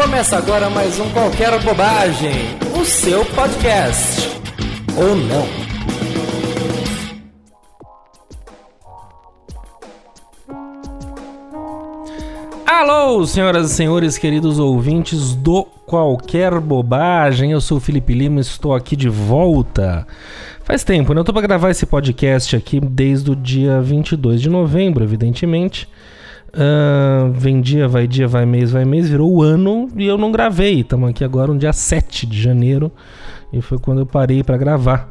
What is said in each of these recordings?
Começa agora mais um Qualquer Bobagem, o seu podcast. Ou não. Alô, senhoras e senhores, queridos ouvintes do Qualquer Bobagem. Eu sou o Felipe Lima, estou aqui de volta. Faz tempo, né? Eu tô pra gravar esse podcast aqui desde o dia 22 de novembro, evidentemente. Uh, vem dia, vai dia, vai mês, vai mês, virou o ano e eu não gravei. Estamos aqui agora no dia 7 de janeiro e foi quando eu parei para gravar.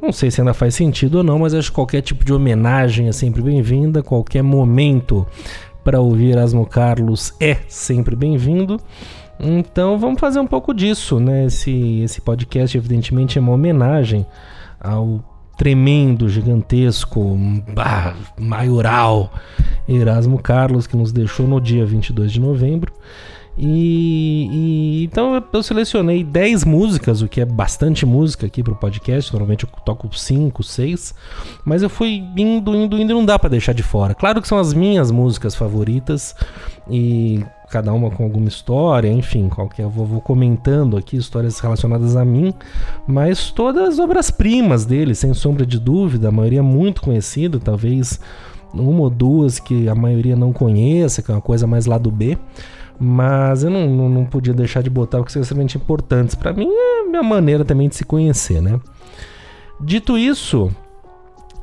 Não sei se ainda faz sentido ou não, mas acho que qualquer tipo de homenagem é sempre bem-vinda, qualquer momento para ouvir Erasmo Carlos é sempre bem-vindo. Então vamos fazer um pouco disso, né? Esse, esse podcast, evidentemente, é uma homenagem ao tremendo, gigantesco, bah, maioral Erasmo Carlos, que nos deixou no dia 22 de novembro. E, e, então eu selecionei 10 músicas, o que é bastante música aqui pro podcast. Normalmente eu toco 5, 6, mas eu fui indo, indo, indo, e não dá para deixar de fora. Claro que são as minhas músicas favoritas e cada uma com alguma história, enfim, qualquer vou, vou comentando aqui histórias relacionadas a mim, mas todas obras-primas dele, sem sombra de dúvida, a maioria muito conhecida, talvez uma ou duas que a maioria não conheça, que é uma coisa mais lá do B. Mas eu não, não, não podia deixar de botar o que são extremamente importantes. Para mim é a minha maneira também de se conhecer, né? Dito isso,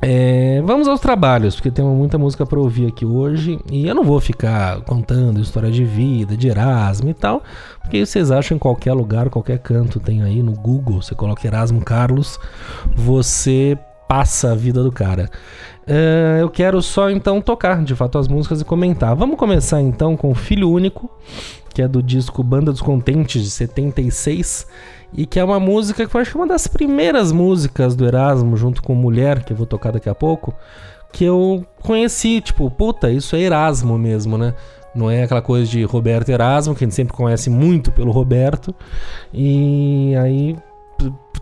é, vamos aos trabalhos, porque temos muita música para ouvir aqui hoje. E eu não vou ficar contando história de vida, de Erasmo e tal, porque vocês acham em qualquer lugar, qualquer canto tem aí no Google. Você coloca Erasmo Carlos, você passa a vida do cara. Uh, eu quero só então tocar de fato as músicas e comentar. Vamos começar então com Filho Único, que é do disco Banda dos Contentes de 76 e que é uma música que eu acho que é uma das primeiras músicas do Erasmo, junto com Mulher, que eu vou tocar daqui a pouco, que eu conheci, tipo, puta, isso é Erasmo mesmo, né? Não é aquela coisa de Roberto Erasmo, que a gente sempre conhece muito pelo Roberto. E aí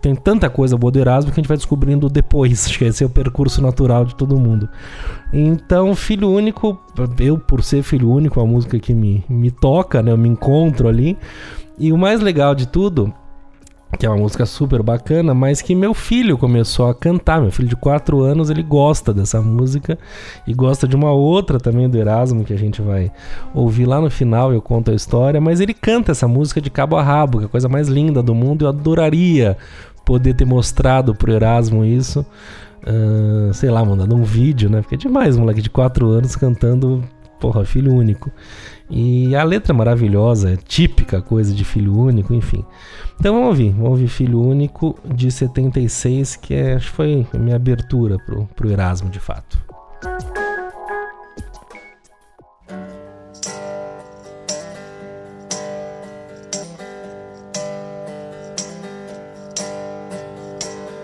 tem tanta coisa boa do Erasmo que a gente vai descobrindo depois. Acho que esse é o percurso natural de todo mundo. Então, Filho Único, eu por ser Filho Único, a música que me, me toca, né? Eu me encontro ali. E o mais legal de tudo que é uma música super bacana, mas que meu filho começou a cantar. Meu filho de 4 anos, ele gosta dessa música e gosta de uma outra também do Erasmo que a gente vai ouvir lá no final, eu conto a história, mas ele canta essa música de cabo a rabo, que é a coisa mais linda do mundo. Eu adoraria poder ter mostrado pro Erasmo isso. Uh, sei lá, mandando um vídeo, né? Porque é demais, moleque de 4 anos cantando, porra, filho único. E a letra é maravilhosa, é típica coisa de filho único, enfim. Então vamos ouvir, vamos ouvir Filho Único de 76, que é, acho que foi a minha abertura pro, pro Erasmo de fato.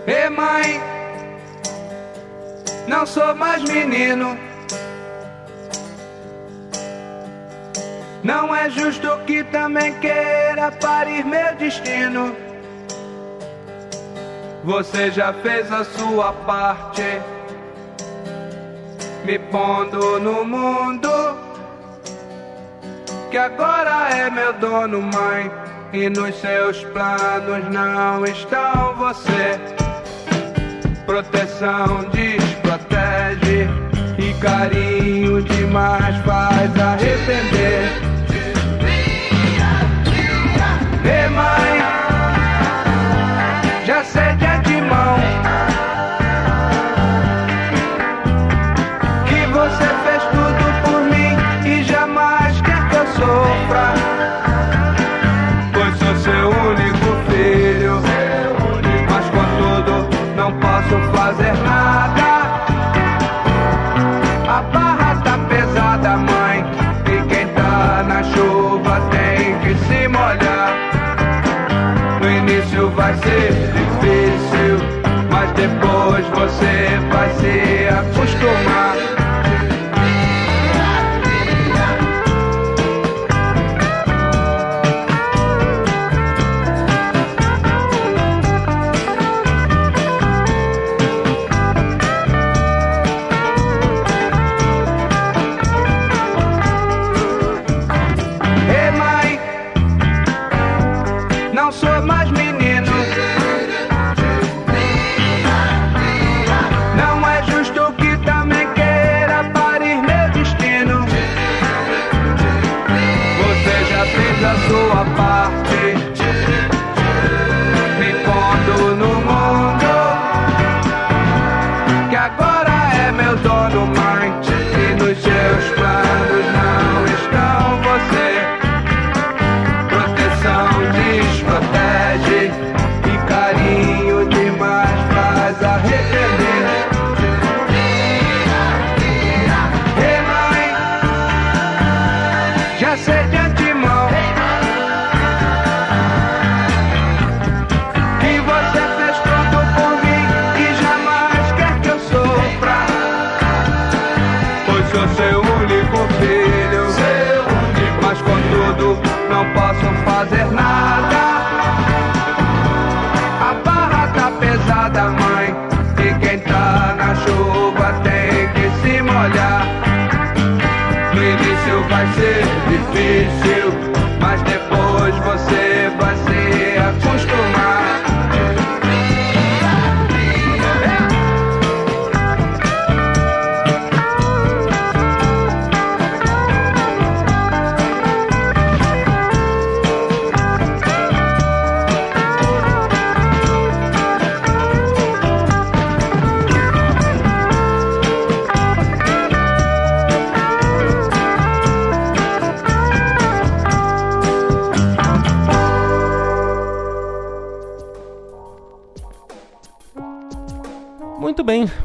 Ei mãe, não sou mais menino que também queira parir meu destino. Você já fez a sua parte, me pondo no mundo. Que agora é meu dono, mãe. E nos seus planos não estão você. Proteção desprotege e carinho demais faz arrepender. Ei mãe, já cede é de mão. Que você fez tudo por mim e jamais quer que eu sofra. Pois sou seu único filho. Mas contudo não posso fazer nada. A barra tá pesada mãe. E quem tá na chuva tem vai ser difícil, mas depois você vai se acostumar.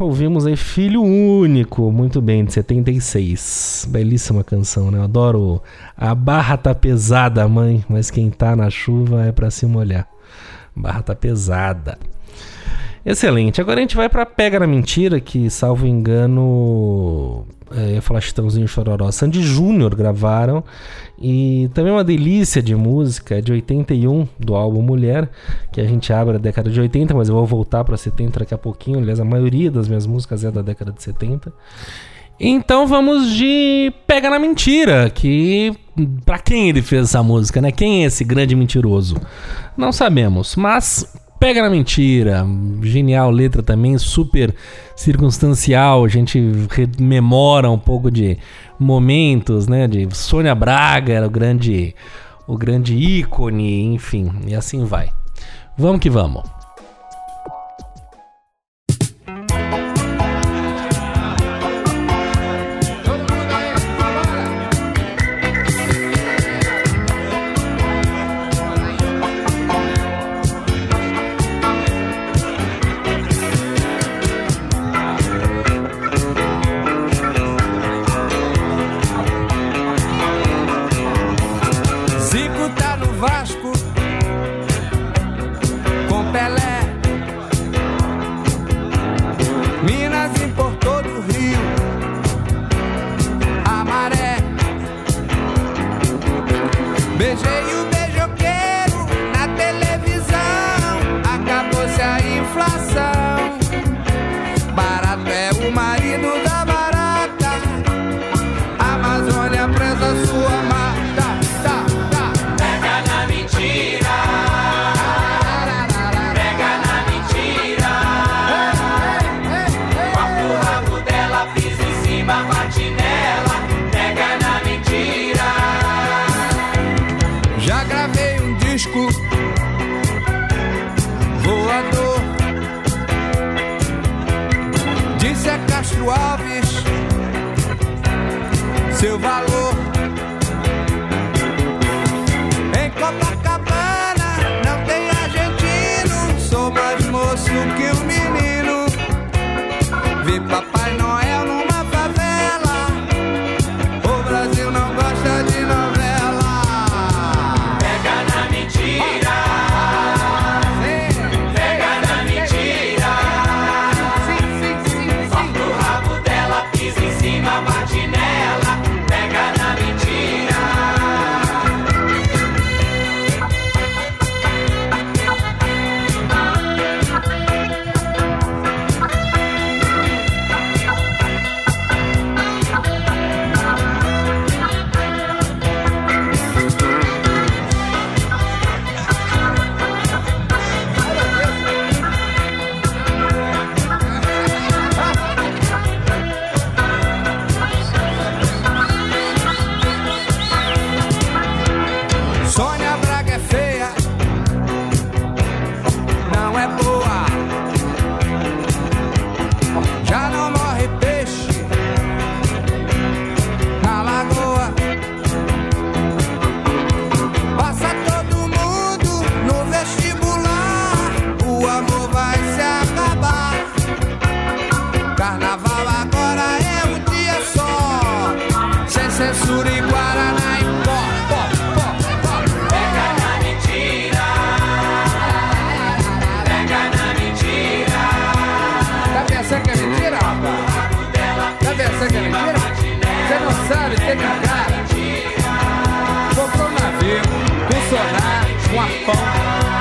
Ouvimos aí Filho Único, muito bem, de 76. Belíssima canção, né? Eu adoro a barra tá pesada, mãe, mas quem tá na chuva é pra se molhar. Barra tá pesada. Excelente. Agora a gente vai pra Pega na Mentira, que, salvo engano, é, ia falar Chitãozinho Chororó, Sandy Júnior gravaram. E também uma delícia de música, é de 81, do álbum Mulher, que a gente abre a década de 80, mas eu vou voltar pra 70 daqui a pouquinho. Aliás, a maioria das minhas músicas é da década de 70. Então vamos de Pega na Mentira, que pra quem ele fez essa música, né? Quem é esse grande mentiroso? Não sabemos, mas Pega na Mentira, genial letra também, super circunstancial, a gente rememora um pouco de momentos, né, de Sônia Braga era o grande o grande ícone, enfim, e assim vai. Vamos que vamos. Disco voador. Disse a Castro Alves seu valor.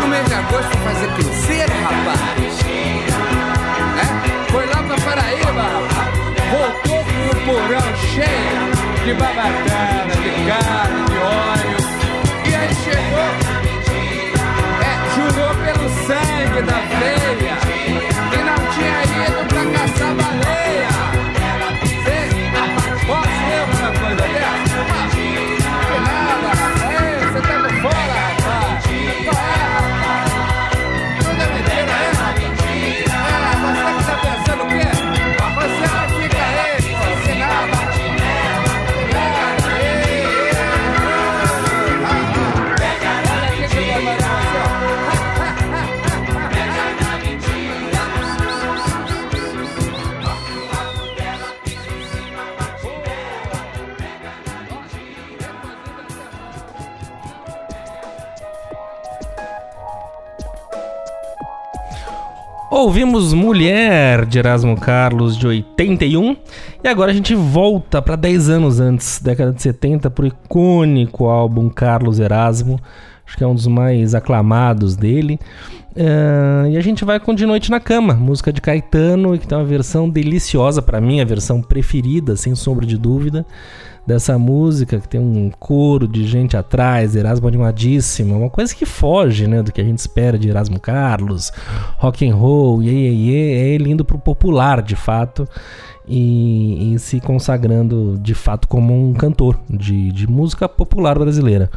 No mês de agosto fazer cruzeiro, rapaz. É? Foi lá pra Paraíba, rapaz. Voltou com o porão cheio de babatana, de carne, de óleo. E aí chegou, é, jurou pelo sangue da veia Ouvimos Mulher de Erasmo Carlos de 81 e agora a gente volta para 10 anos antes, década de 70, pro icônico álbum Carlos Erasmo, acho que é um dos mais aclamados dele. Ah, e a gente vai com De Noite na Cama, música de Caetano, que tem uma versão deliciosa, para mim, a versão preferida, sem sombra de dúvida, dessa música, que tem um coro de gente atrás, Erasmo animadíssimo, uma coisa que foge, né, do que a gente espera de Erasmo Carlos, rock and roll, iê, iê, é ele indo pro popular, de fato, e, e se consagrando, de fato, como um cantor de, de música popular brasileira.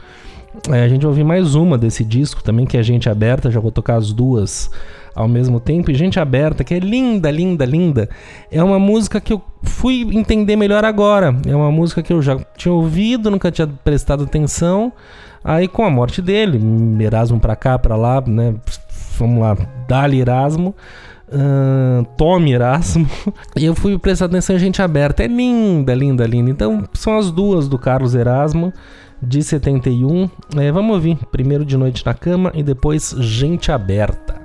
É, a gente vai ouvir mais uma desse disco também, que é Gente Aberta, já vou tocar as duas ao mesmo tempo. E Gente Aberta, que é linda, linda, linda, é uma música que eu fui entender melhor agora. É uma música que eu já tinha ouvido, nunca tinha prestado atenção. Aí com a morte dele, Erasmo pra cá, pra lá, né? Vamos lá, Dali Erasmo. ahn, Tome Erasmo. E eu fui prestar atenção em Gente Aberta. É linda, linda, linda. Então são as duas do Carlos Erasmo de 71. É, vamos ouvir primeiro de noite na cama e depois gente aberta.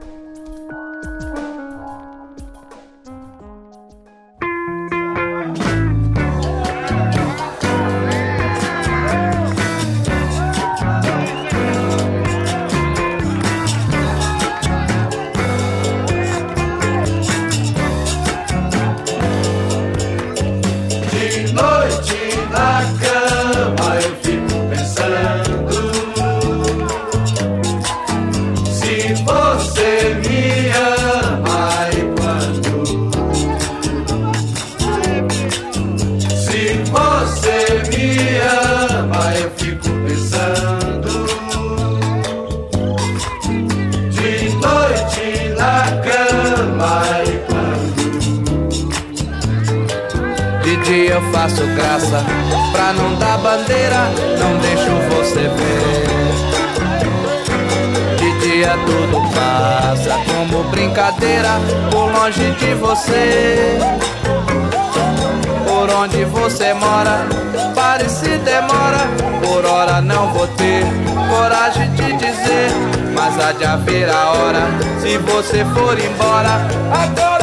Haver a hora se você for embora. Agora!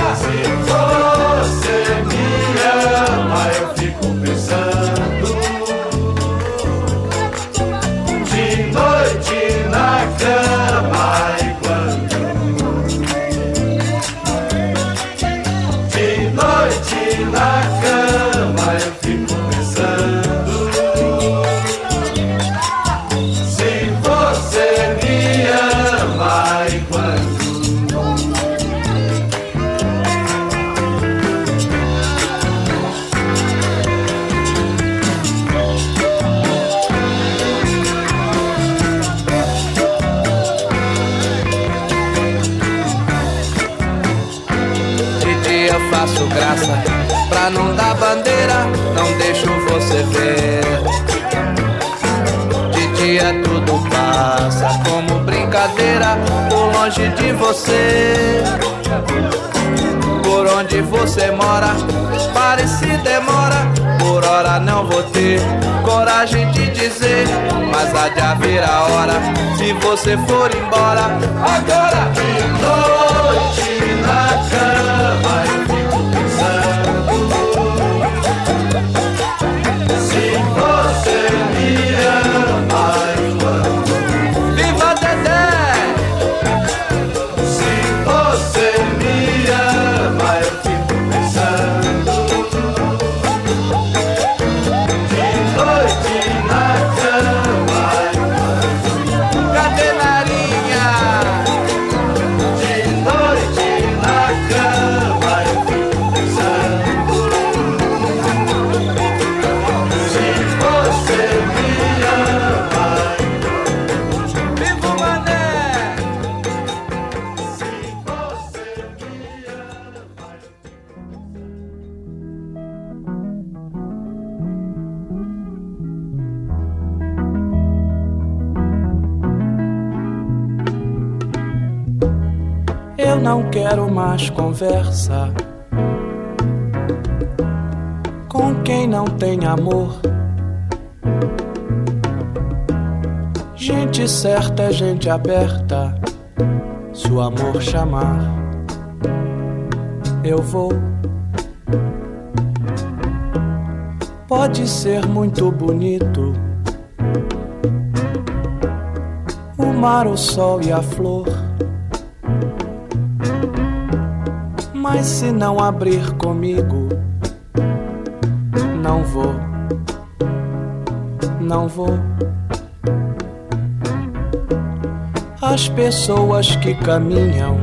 Você. Por onde você mora. Pare se demora, por hora não vou ter coragem de dizer. Mas há de haver a hora, se você for embora. Agora, de noite na cama, quero mais conversa com quem não tem amor. Gente certa é gente aberta. Se o amor chamar, eu vou. Pode ser muito bonito o mar, o sol e a flor. Mas se não abrir comigo, não vou, não vou. As pessoas que caminham,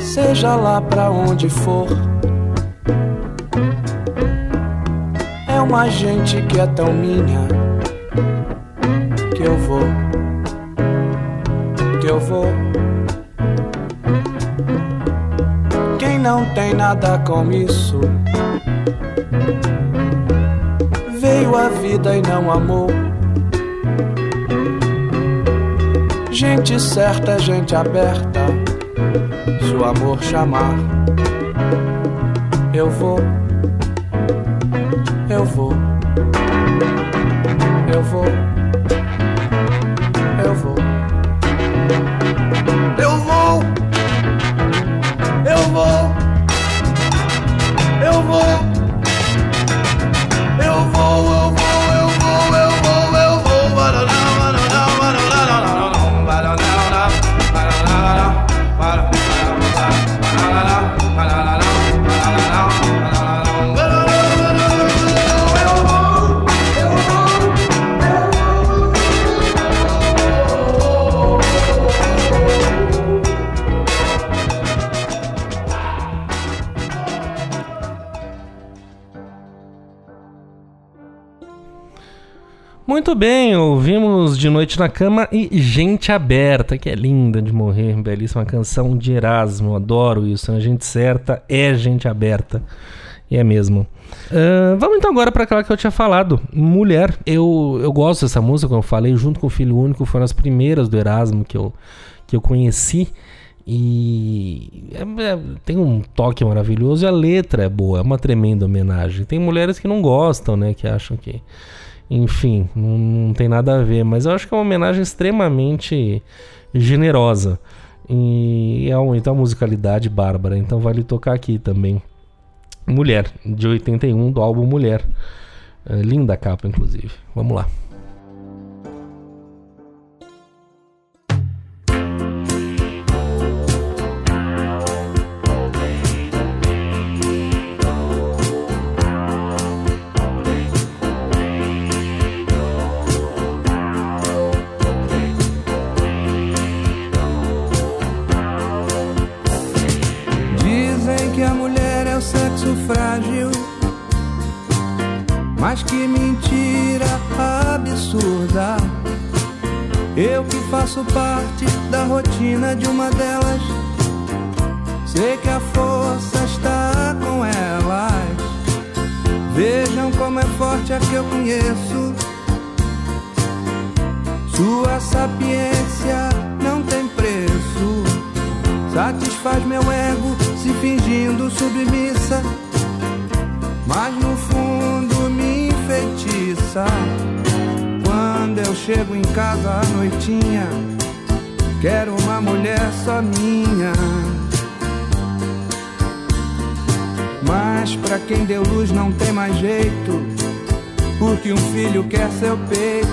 seja lá pra onde for, é uma gente que é tão minha que eu vou, Nada com isso veio a vida e não amou. Gente certa gente aberta. Se o amor chamar, eu vou, eu vou, Muito bem, ouvimos De Noite na Cama e Gente Aberta, que é linda de morrer, belíssima canção de Erasmo, adoro isso, né? Gente certa é gente aberta, e é mesmo. Ahn, vamos então agora para aquela que eu tinha falado, Mulher. Eu, eu gosto dessa música, como eu falei, junto com o Filho Único, foram as primeiras do Erasmo que eu, que eu conheci. E é- é- tem um toque maravilhoso e a letra é boa, é uma tremenda homenagem. Tem mulheres que não gostam, né? Que acham que enfim, não, não tem nada a ver, mas eu acho que é uma homenagem extremamente generosa. E é um, então a musicalidade bárbara, então vale tocar aqui também. Mulher, de 81, do álbum Mulher. É, linda capa, inclusive. Vamos lá.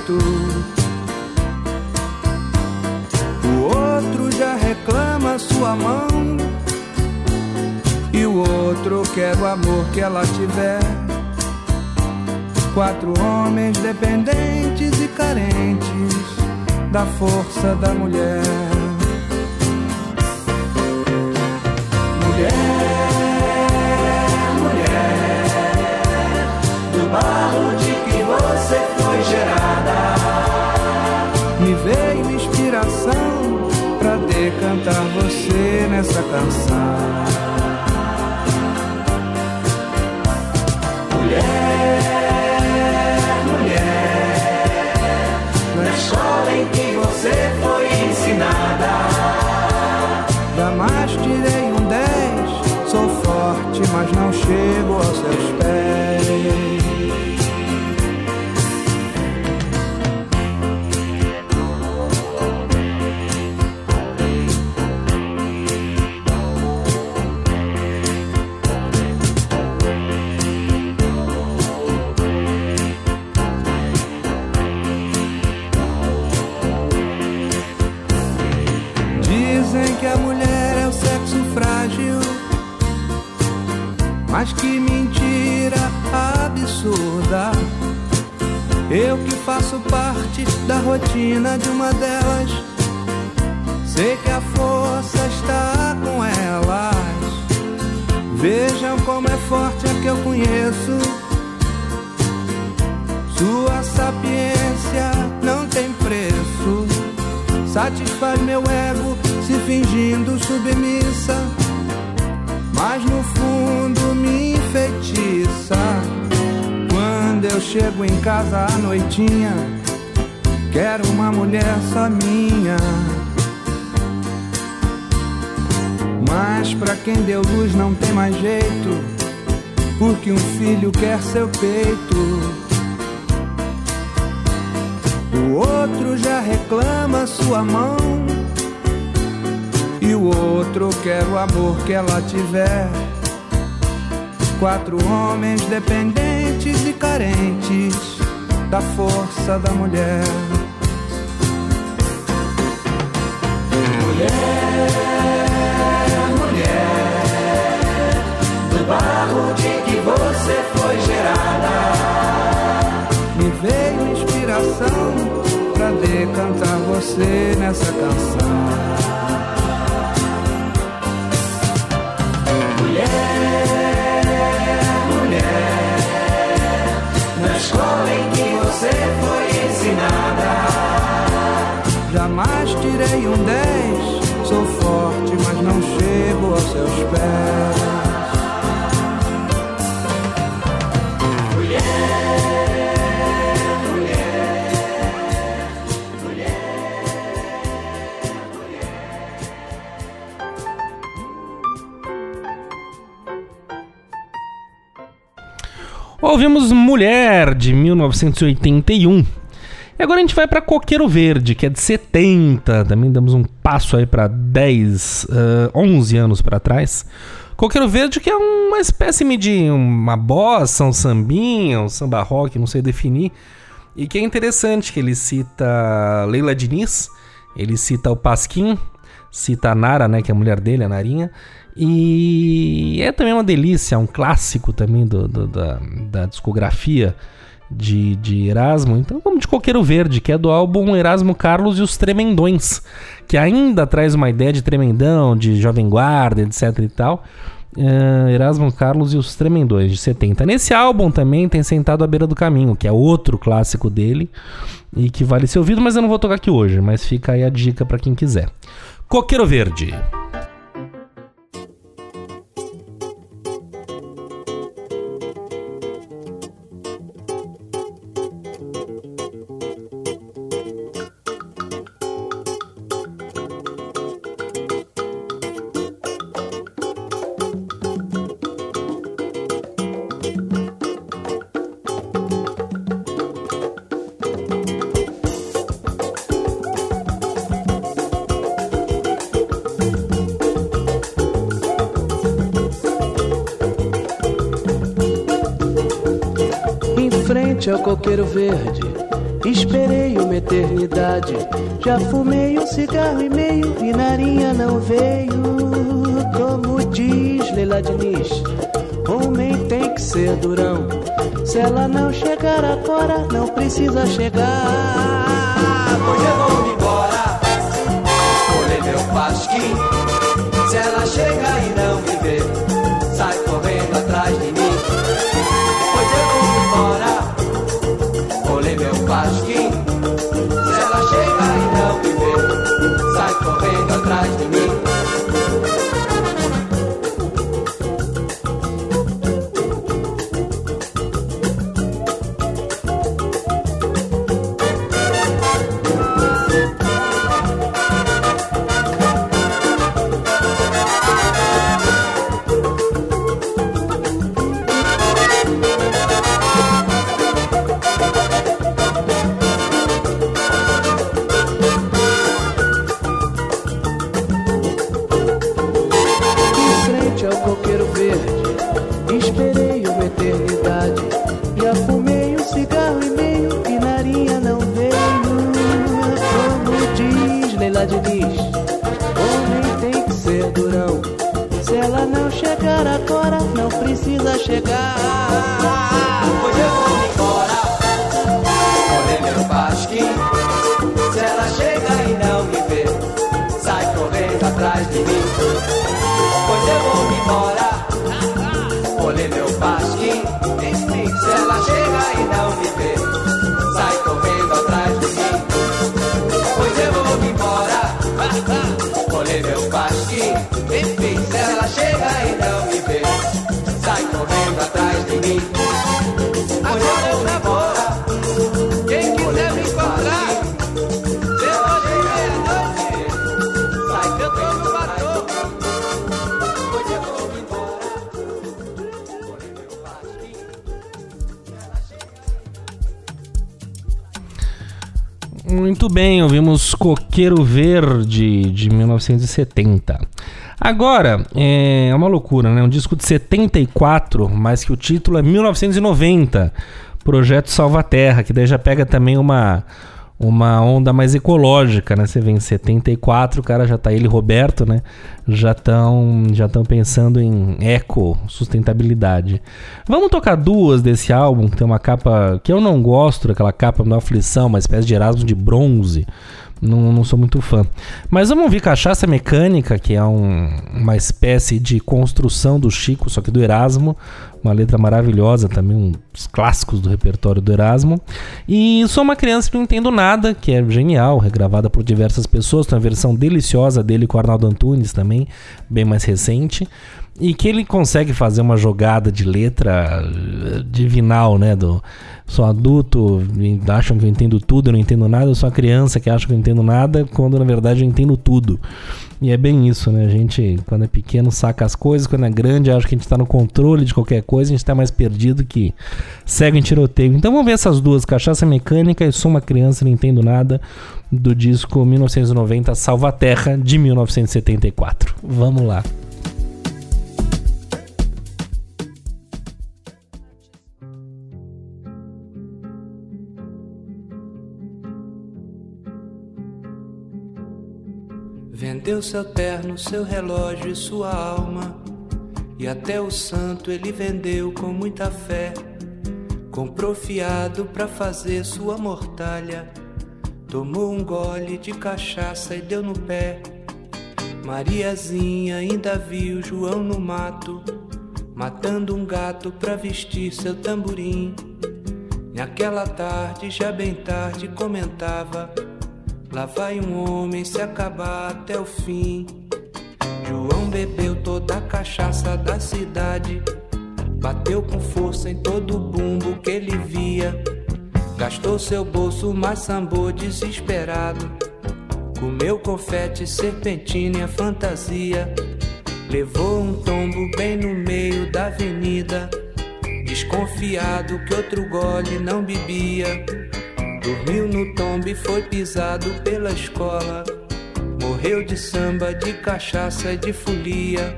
Peito. O outro já reclama sua mão, e o outro quer o amor que ela tiver. Quatro homens dependentes e carentes da força da mulher. Mulher, pra decantar você nessa canção. Mulher, mulher, na escola em que você foi ensinada. Jamais tirei um 10, sou forte, mas não chego aos seus pés. Parte da rotina de uma delas, sei que a força está com elas. Vejam como é forte a que eu conheço. Sua sapiência não tem preço satisfaz meu ego se fingindo submissa, mas no fundo me enfeitiça. Quando eu chego em casa à noitinha, quero uma mulher só minha. Mas pra quem deu luz não tem mais jeito, porque um filho quer seu peito. O outro já reclama sua mão. E o outro quer o amor que ela tiver. Quatro homens dependentes e carentes da força da mulher. Mulher, mulher, do barro de que você foi gerada me veio inspiração pra decantar você nessa canção. Jamais tirei um 10. Sou forte, mas não chego aos seus pés. Ouvimos Mulher, de 1981. E agora a gente vai para Coqueiro Verde, que é de 70. Também damos um passo aí para 10, ah, 11 anos para trás. Coqueiro Verde, que é uma espécie de uma bossa, um sambinha, um samba rock, não sei definir. E que é interessante que ele cita Leila Diniz, ele cita o Pasquim, cita a Nara, né, que é a mulher dele, a Narinha. E é também uma delícia, um clássico também do, do- da, da discografia de, de Erasmo. Então vamos de Coqueiro Verde, que é do álbum Erasmo Carlos e os Tremendões, que ainda traz uma ideia de tremendão, de jovem guarda, etc e tal. É, Erasmo Carlos e os Tremendões, de 70. Nesse álbum também tem Sentado à Beira do Caminho, que é outro clássico dele e que vale ser ouvido, mas eu não vou tocar aqui hoje, mas fica aí a dica pra quem quiser. Coqueiro Verde. Frente ao coqueiro verde, esperei uma eternidade. Já fumei um cigarro e meio e narinha não veio. Como diz Leila Diniz, homem tem que ser durão. Se ela não chegar agora, não precisa chegar. Hoje eu vou embora, colher meu pasquim. Se ela chega e não vê, sai correndo atrás de mim. Atrás de mim. Muito bem, ouvimos Coqueiro Verde de 1970. Agora, é uma loucura, né? Um disco de 74, mas que o título é 1990, Projeto Salva Terra, que daí já pega também uma, uma onda mais ecológica, né? Você vê em 74, o cara já tá ele Roberto, né? Já estão já tão pensando em eco, sustentabilidade. Vamos tocar duas desse álbum, que tem uma capa que eu não gosto, aquela capa da aflição, uma espécie de Erasmo de bronze. Não, não sou muito fã. Mas vamos ouvir Cachaça Mecânica, que é um- uma espécie de construção do Chico, só que do Erasmo. Uma letra maravilhosa, também um dos clássicos do repertório do Erasmo. E Sou uma Criança que Não Entendo Nada, que é genial, regravada por diversas pessoas. Tem uma versão deliciosa dele com o Arnaldo Antunes também, bem mais recente. E que ele consegue fazer uma jogada de letra eh, divinal, né? Do sou adulto, acham que eu entendo tudo, eu não entendo nada, eu sou criança que acha que eu entendo nada, quando na verdade eu entendo tudo. E é bem isso, né? A gente, quando é pequeno, saca as coisas, quando é grande, acha que a gente tá no controle de qualquer coisa, a gente tá mais perdido que cego em tiroteio. Então vamos ver essas duas, Cachaça Mecânica e Sou uma Criança, não entendo nada, do disco 1990 Salva Terra, de 1974. Vamos lá. Vendeu seu terno, seu relógio e sua alma. E até o santo ele vendeu com muita fé. Comprou fiado pra fazer sua mortalha. Tomou um gole de cachaça e deu no pé. Mariazinha ainda viu João no mato, matando um gato pra vestir seu tamborim. Naquela tarde, já bem tarde, comentava: Lá vai um homem se acabar até o fim. João bebeu toda a cachaça da cidade, bateu com força em todo o bumbo que ele via. Gastou seu bolso, mas sambou desesperado. Comeu confete, serpentina e a fantasia. Levou um tombo bem no meio da avenida. Desconfiado que outro gole não bebia. Dormiu no tombo e foi pisado pela escola. Morreu de samba, de cachaça e de folia.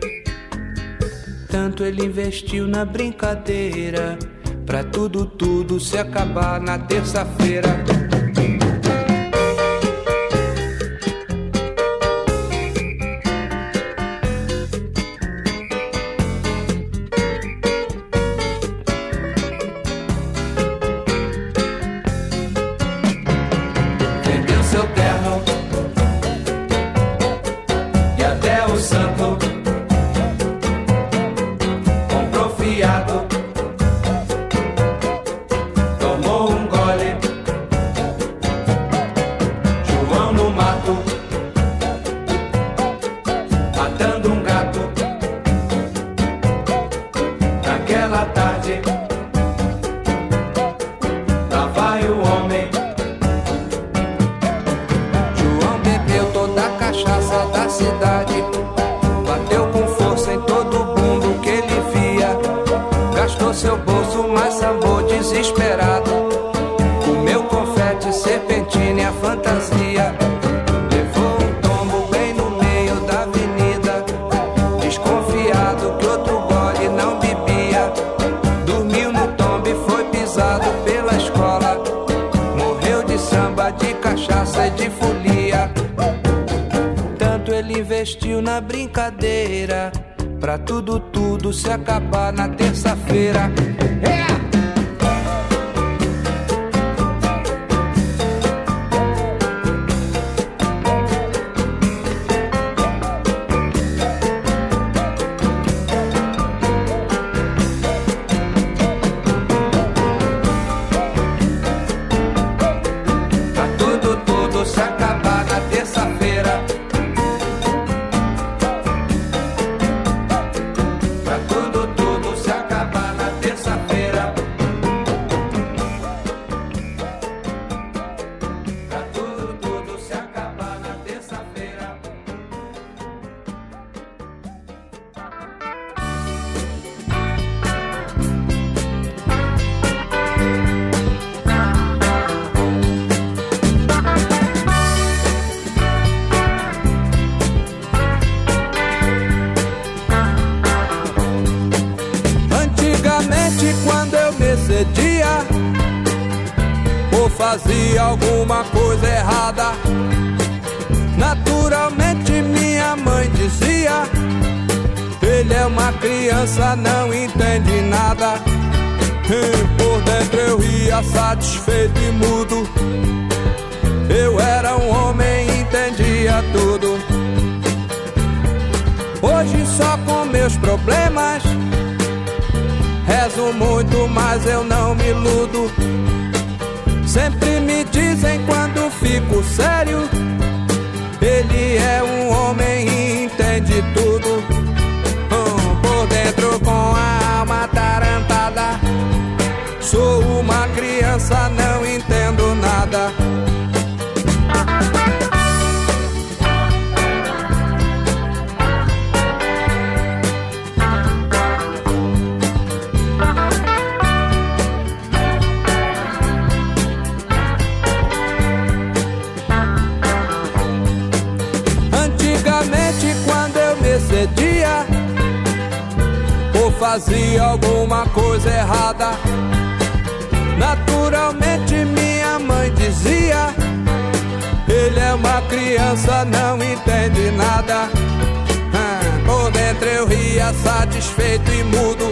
Tanto ele investiu na brincadeira. Pra tudo, tudo se acabar na terça-feira. Tudo, tudo se acabar na alguma coisa errada, naturalmente minha mãe dizia: Ele é uma criança, não entende nada. E por dentro eu ria satisfeito e mudo. Eu era um homem, entendia tudo. Hoje só com meus problemas. Rezo muito, mas eu não me iludo. Sempre me dizem quando fico sério. Ele é um homem e entende tudo. Hum, por dentro com a alma tarantada. Sou uma criança, não entendo nada. Fazia alguma coisa errada, naturalmente minha mãe dizia: Ele é uma criança, não entende nada. Ah, Por dentro eu ria satisfeito e mudo.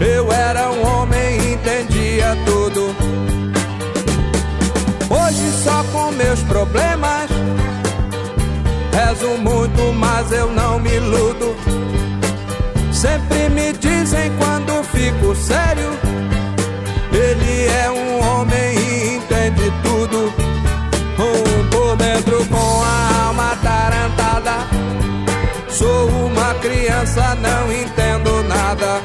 Eu era um homem entendia tudo. Hoje só com meus problemas. Rezo muito, mas eu não me iludo. Sempre me dizem quando fico sério. Ele é um homem e entende tudo. Um por dentro com a alma tarantada. Sou uma criança, não entendo nada.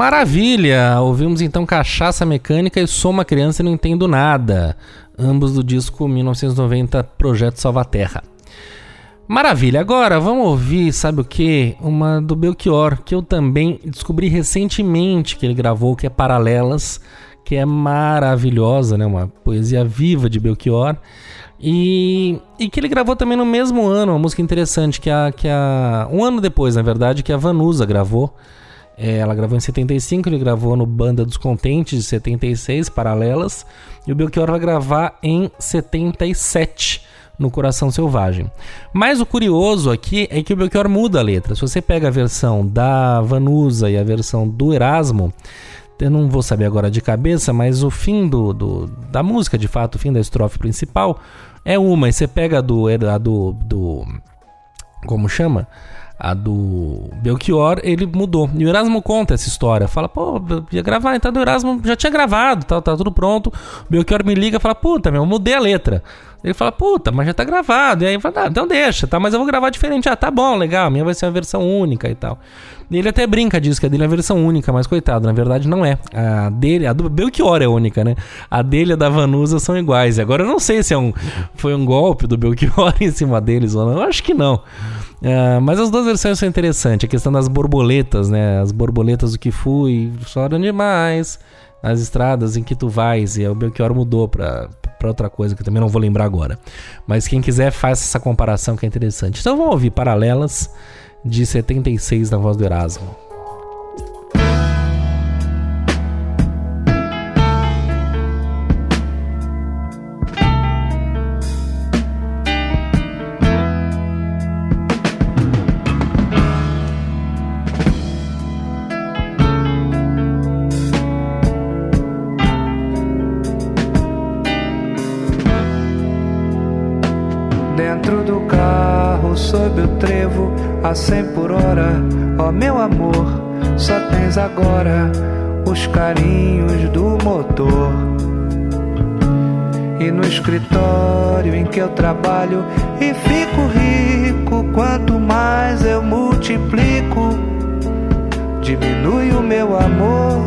Maravilha! Ouvimos então Cachaça Mecânica e Sou uma Criança e Não Entendo Nada. Ambos do disco 1990 Projeto Salvaterra. Maravilha, agora vamos ouvir, sabe o que? Uma do Belchior, que eu também descobri recentemente que ele gravou, que é Paralelas, que é maravilhosa, né? Uma poesia viva de Belchior. E, e que ele gravou também no mesmo ano, uma música interessante, que a, que a. Um ano depois, na verdade, que a Vanusa gravou. É, ela gravou em 75, ele gravou no Banda dos Contentes de 76, Paralelas. E o Belchior vai gravar em 77 no Coração Selvagem. Mas o curioso aqui é que o Belchior muda a letra. Se você pega a versão da Vanusa e a versão do Erasmo, eu não vou saber agora de cabeça, mas o fim do, do, da música, de fato, o fim da estrofe principal, é uma. E você pega a do. A do, do como chama? A do Belchior, ele mudou. E o Erasmo conta essa história. Fala, pô, ia gravar, então do Erasmo já tinha gravado, tá, tá tudo pronto. O Belchior me liga e fala, puta, meu, mudei a letra. Ele fala, puta, mas já tá gravado. E aí fala, ah, então deixa, tá? Mas eu vou gravar diferente. Ah, tá bom, legal, a minha vai ser uma versão única e tal. E ele até brinca disso, que a dele é a versão única, mas coitado, na verdade não é. A dele, a do Belchior é única, né? A dele e a da Vanusa são iguais. E agora eu não sei se é um, foi um golpe do Belchior em cima deles ou não. Eu acho que não. Uh, mas as duas versões são interessantes. A questão das borboletas, né? As borboletas do que fui, choram demais. As estradas em que tu vais. E o Belchior mudou pra, pra outra coisa que eu também não vou lembrar agora. Mas quem quiser, faz essa comparação que é interessante. Então vamos ouvir Paralelas de 76 na voz do Erasmo. Que eu trabalho e fico rico, quanto mais eu multiplico, diminui o meu amor.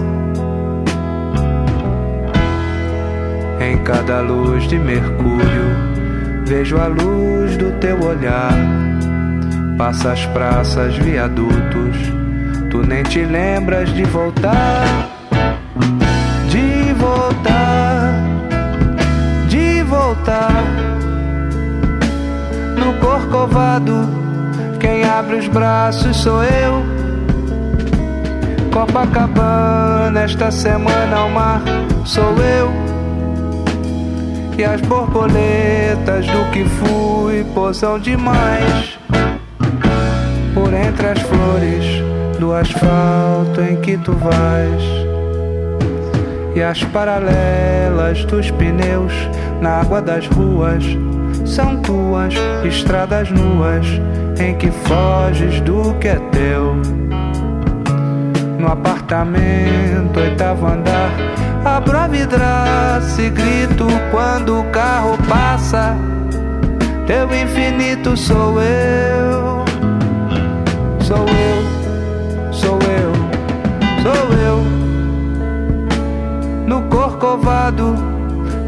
Em cada luz de Mercúrio Vejo a luz do teu olhar. Passa as praças, viadutos. Tu nem te lembras de voltar. De voltar. De voltar. No corcovado, quem abre os braços sou eu. Copacabana, esta semana ao mar, sou eu. E as borboletas do que fui pousam demais. Por entre as flores do asfalto em que tu vais. E as paralelas dos pneus na água das ruas são tuas estradas nuas em que foges do que é teu no apartamento oitavo andar Abro a vidraça e grito quando o carro passa. Teu infinito sou eu. Sou eu, sou eu, sou eu. No corcovado,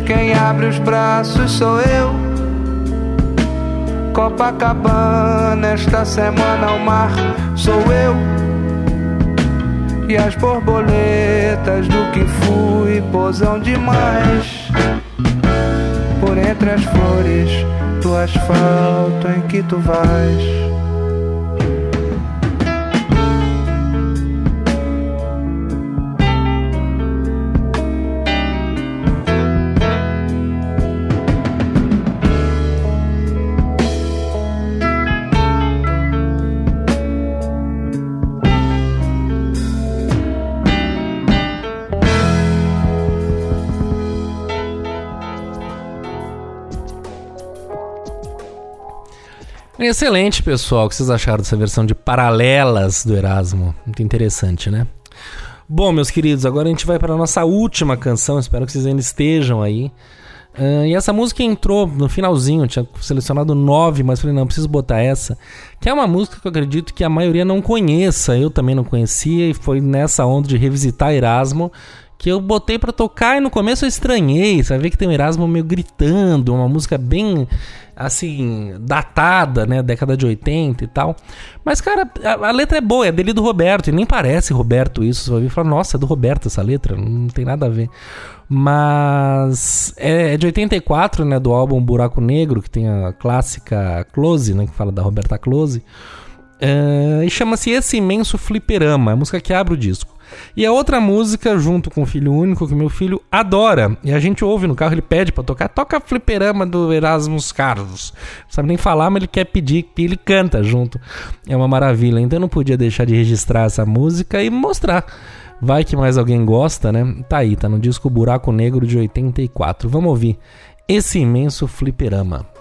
quem abre os braços sou eu. Copacabana, esta semana ao mar, sou eu. E as borboletas do que fui pousam demais Por entre as flores do asfalto em que tu vais Excelente, pessoal. O que vocês acharam dessa versão de paralelas do Erasmo? Muito interessante, né? Bom, meus queridos, agora a gente vai para a nossa última canção. Espero que vocês ainda estejam aí. Ah, e essa música entrou no finalzinho, eu tinha selecionado nove, mas falei, não, preciso botar essa. Que é uma música que eu acredito que a maioria não conheça, eu também não conhecia, e foi nessa onda de revisitar Erasmo que eu botei pra tocar e no começo eu estranhei, você vai ver que tem o Erasmo meio gritando, uma música bem assim, datada, né, década de 80 e tal. Mas cara, a, a letra é boa, é dele do Roberto, e nem parece Roberto isso, você vai ouvir e falar, nossa, é do Roberto essa letra, não tem nada a ver. Mas é, é de 84, né, do álbum Buraco Negro, que tem a clássica Close, né, que fala da Roberta Close. É, e chama-se Esse Imenso Fliperama, a música que abre o disco. E a outra música, junto com o Filho Único, que meu filho adora. E a gente ouve no carro, ele pede pra tocar. Toca Fliperama do Erasmus Carlos. Não sabe nem falar, mas ele quer pedir e ele canta junto. É uma maravilha. Então eu não podia deixar de registrar essa música e mostrar. Vai que mais alguém gosta, né? Tá aí, tá no disco Buraco Negro de 84. Vamos ouvir esse imenso fliperama.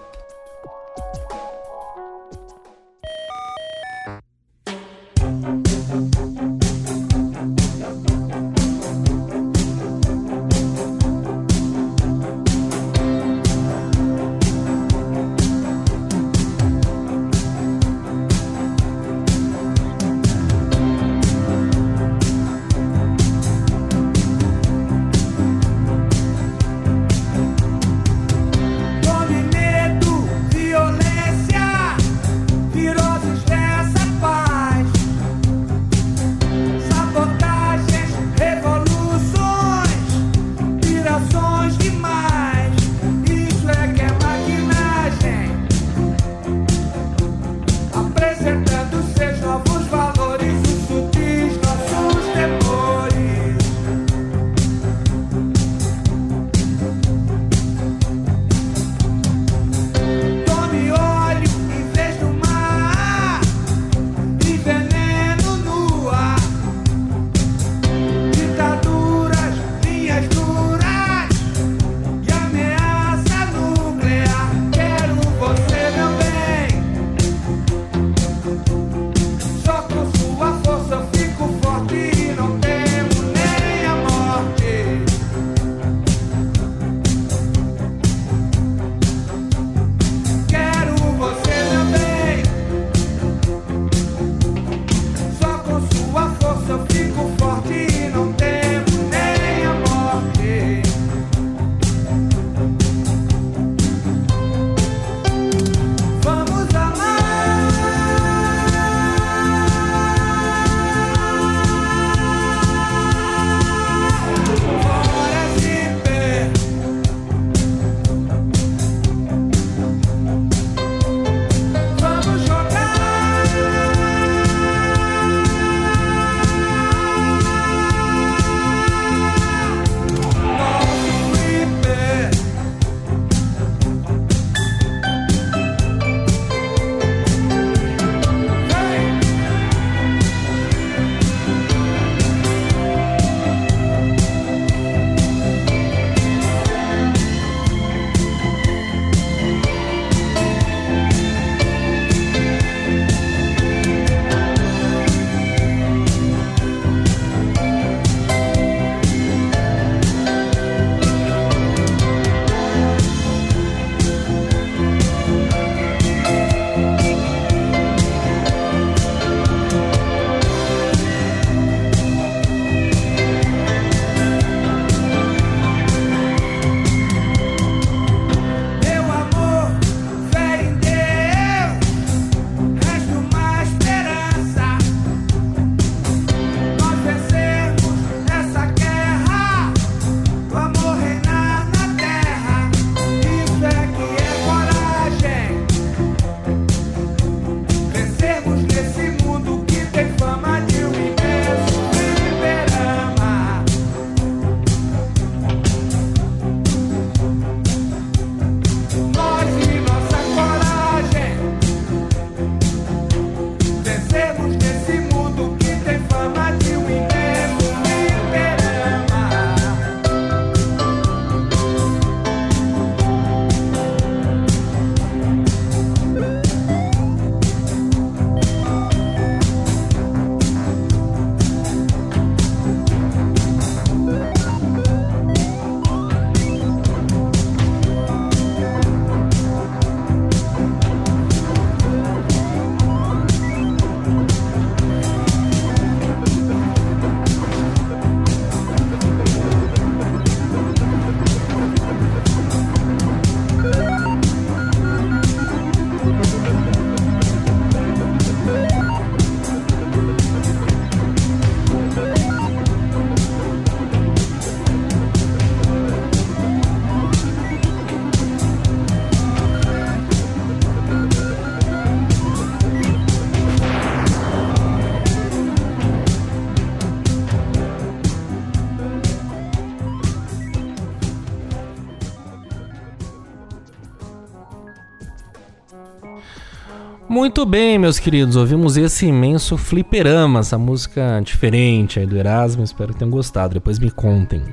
Muito bem, meus queridos, ouvimos esse imenso fliperama, essa música diferente aí do Erasmo, espero que tenham gostado, depois me contem.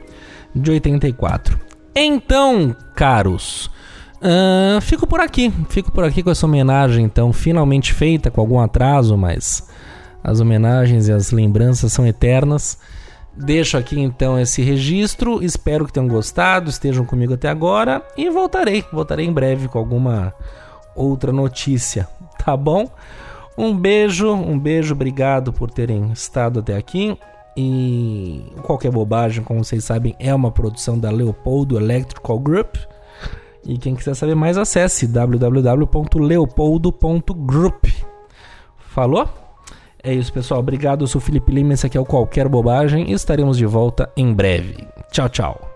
De 84. Então, caros, ahn, fico por aqui, fico por aqui com essa homenagem, então, finalmente feita, com algum atraso, mas as homenagens e as lembranças são eternas. Deixo aqui então esse registro, espero que tenham gostado, estejam comigo até agora e voltarei, voltarei em breve com alguma outra notícia, tá bom? Um beijo, um beijo, obrigado por terem estado até aqui. E qualquer bobagem, como vocês sabem, é uma produção da Leopoldo Electrical Group. E quem quiser saber mais, acesse www.leopoldo.group. Falou? É isso, pessoal. Obrigado. Eu sou o Felipe Lima. Esse aqui é o Qualquer Bobagem. E estaremos de volta em breve. Tchau, tchau.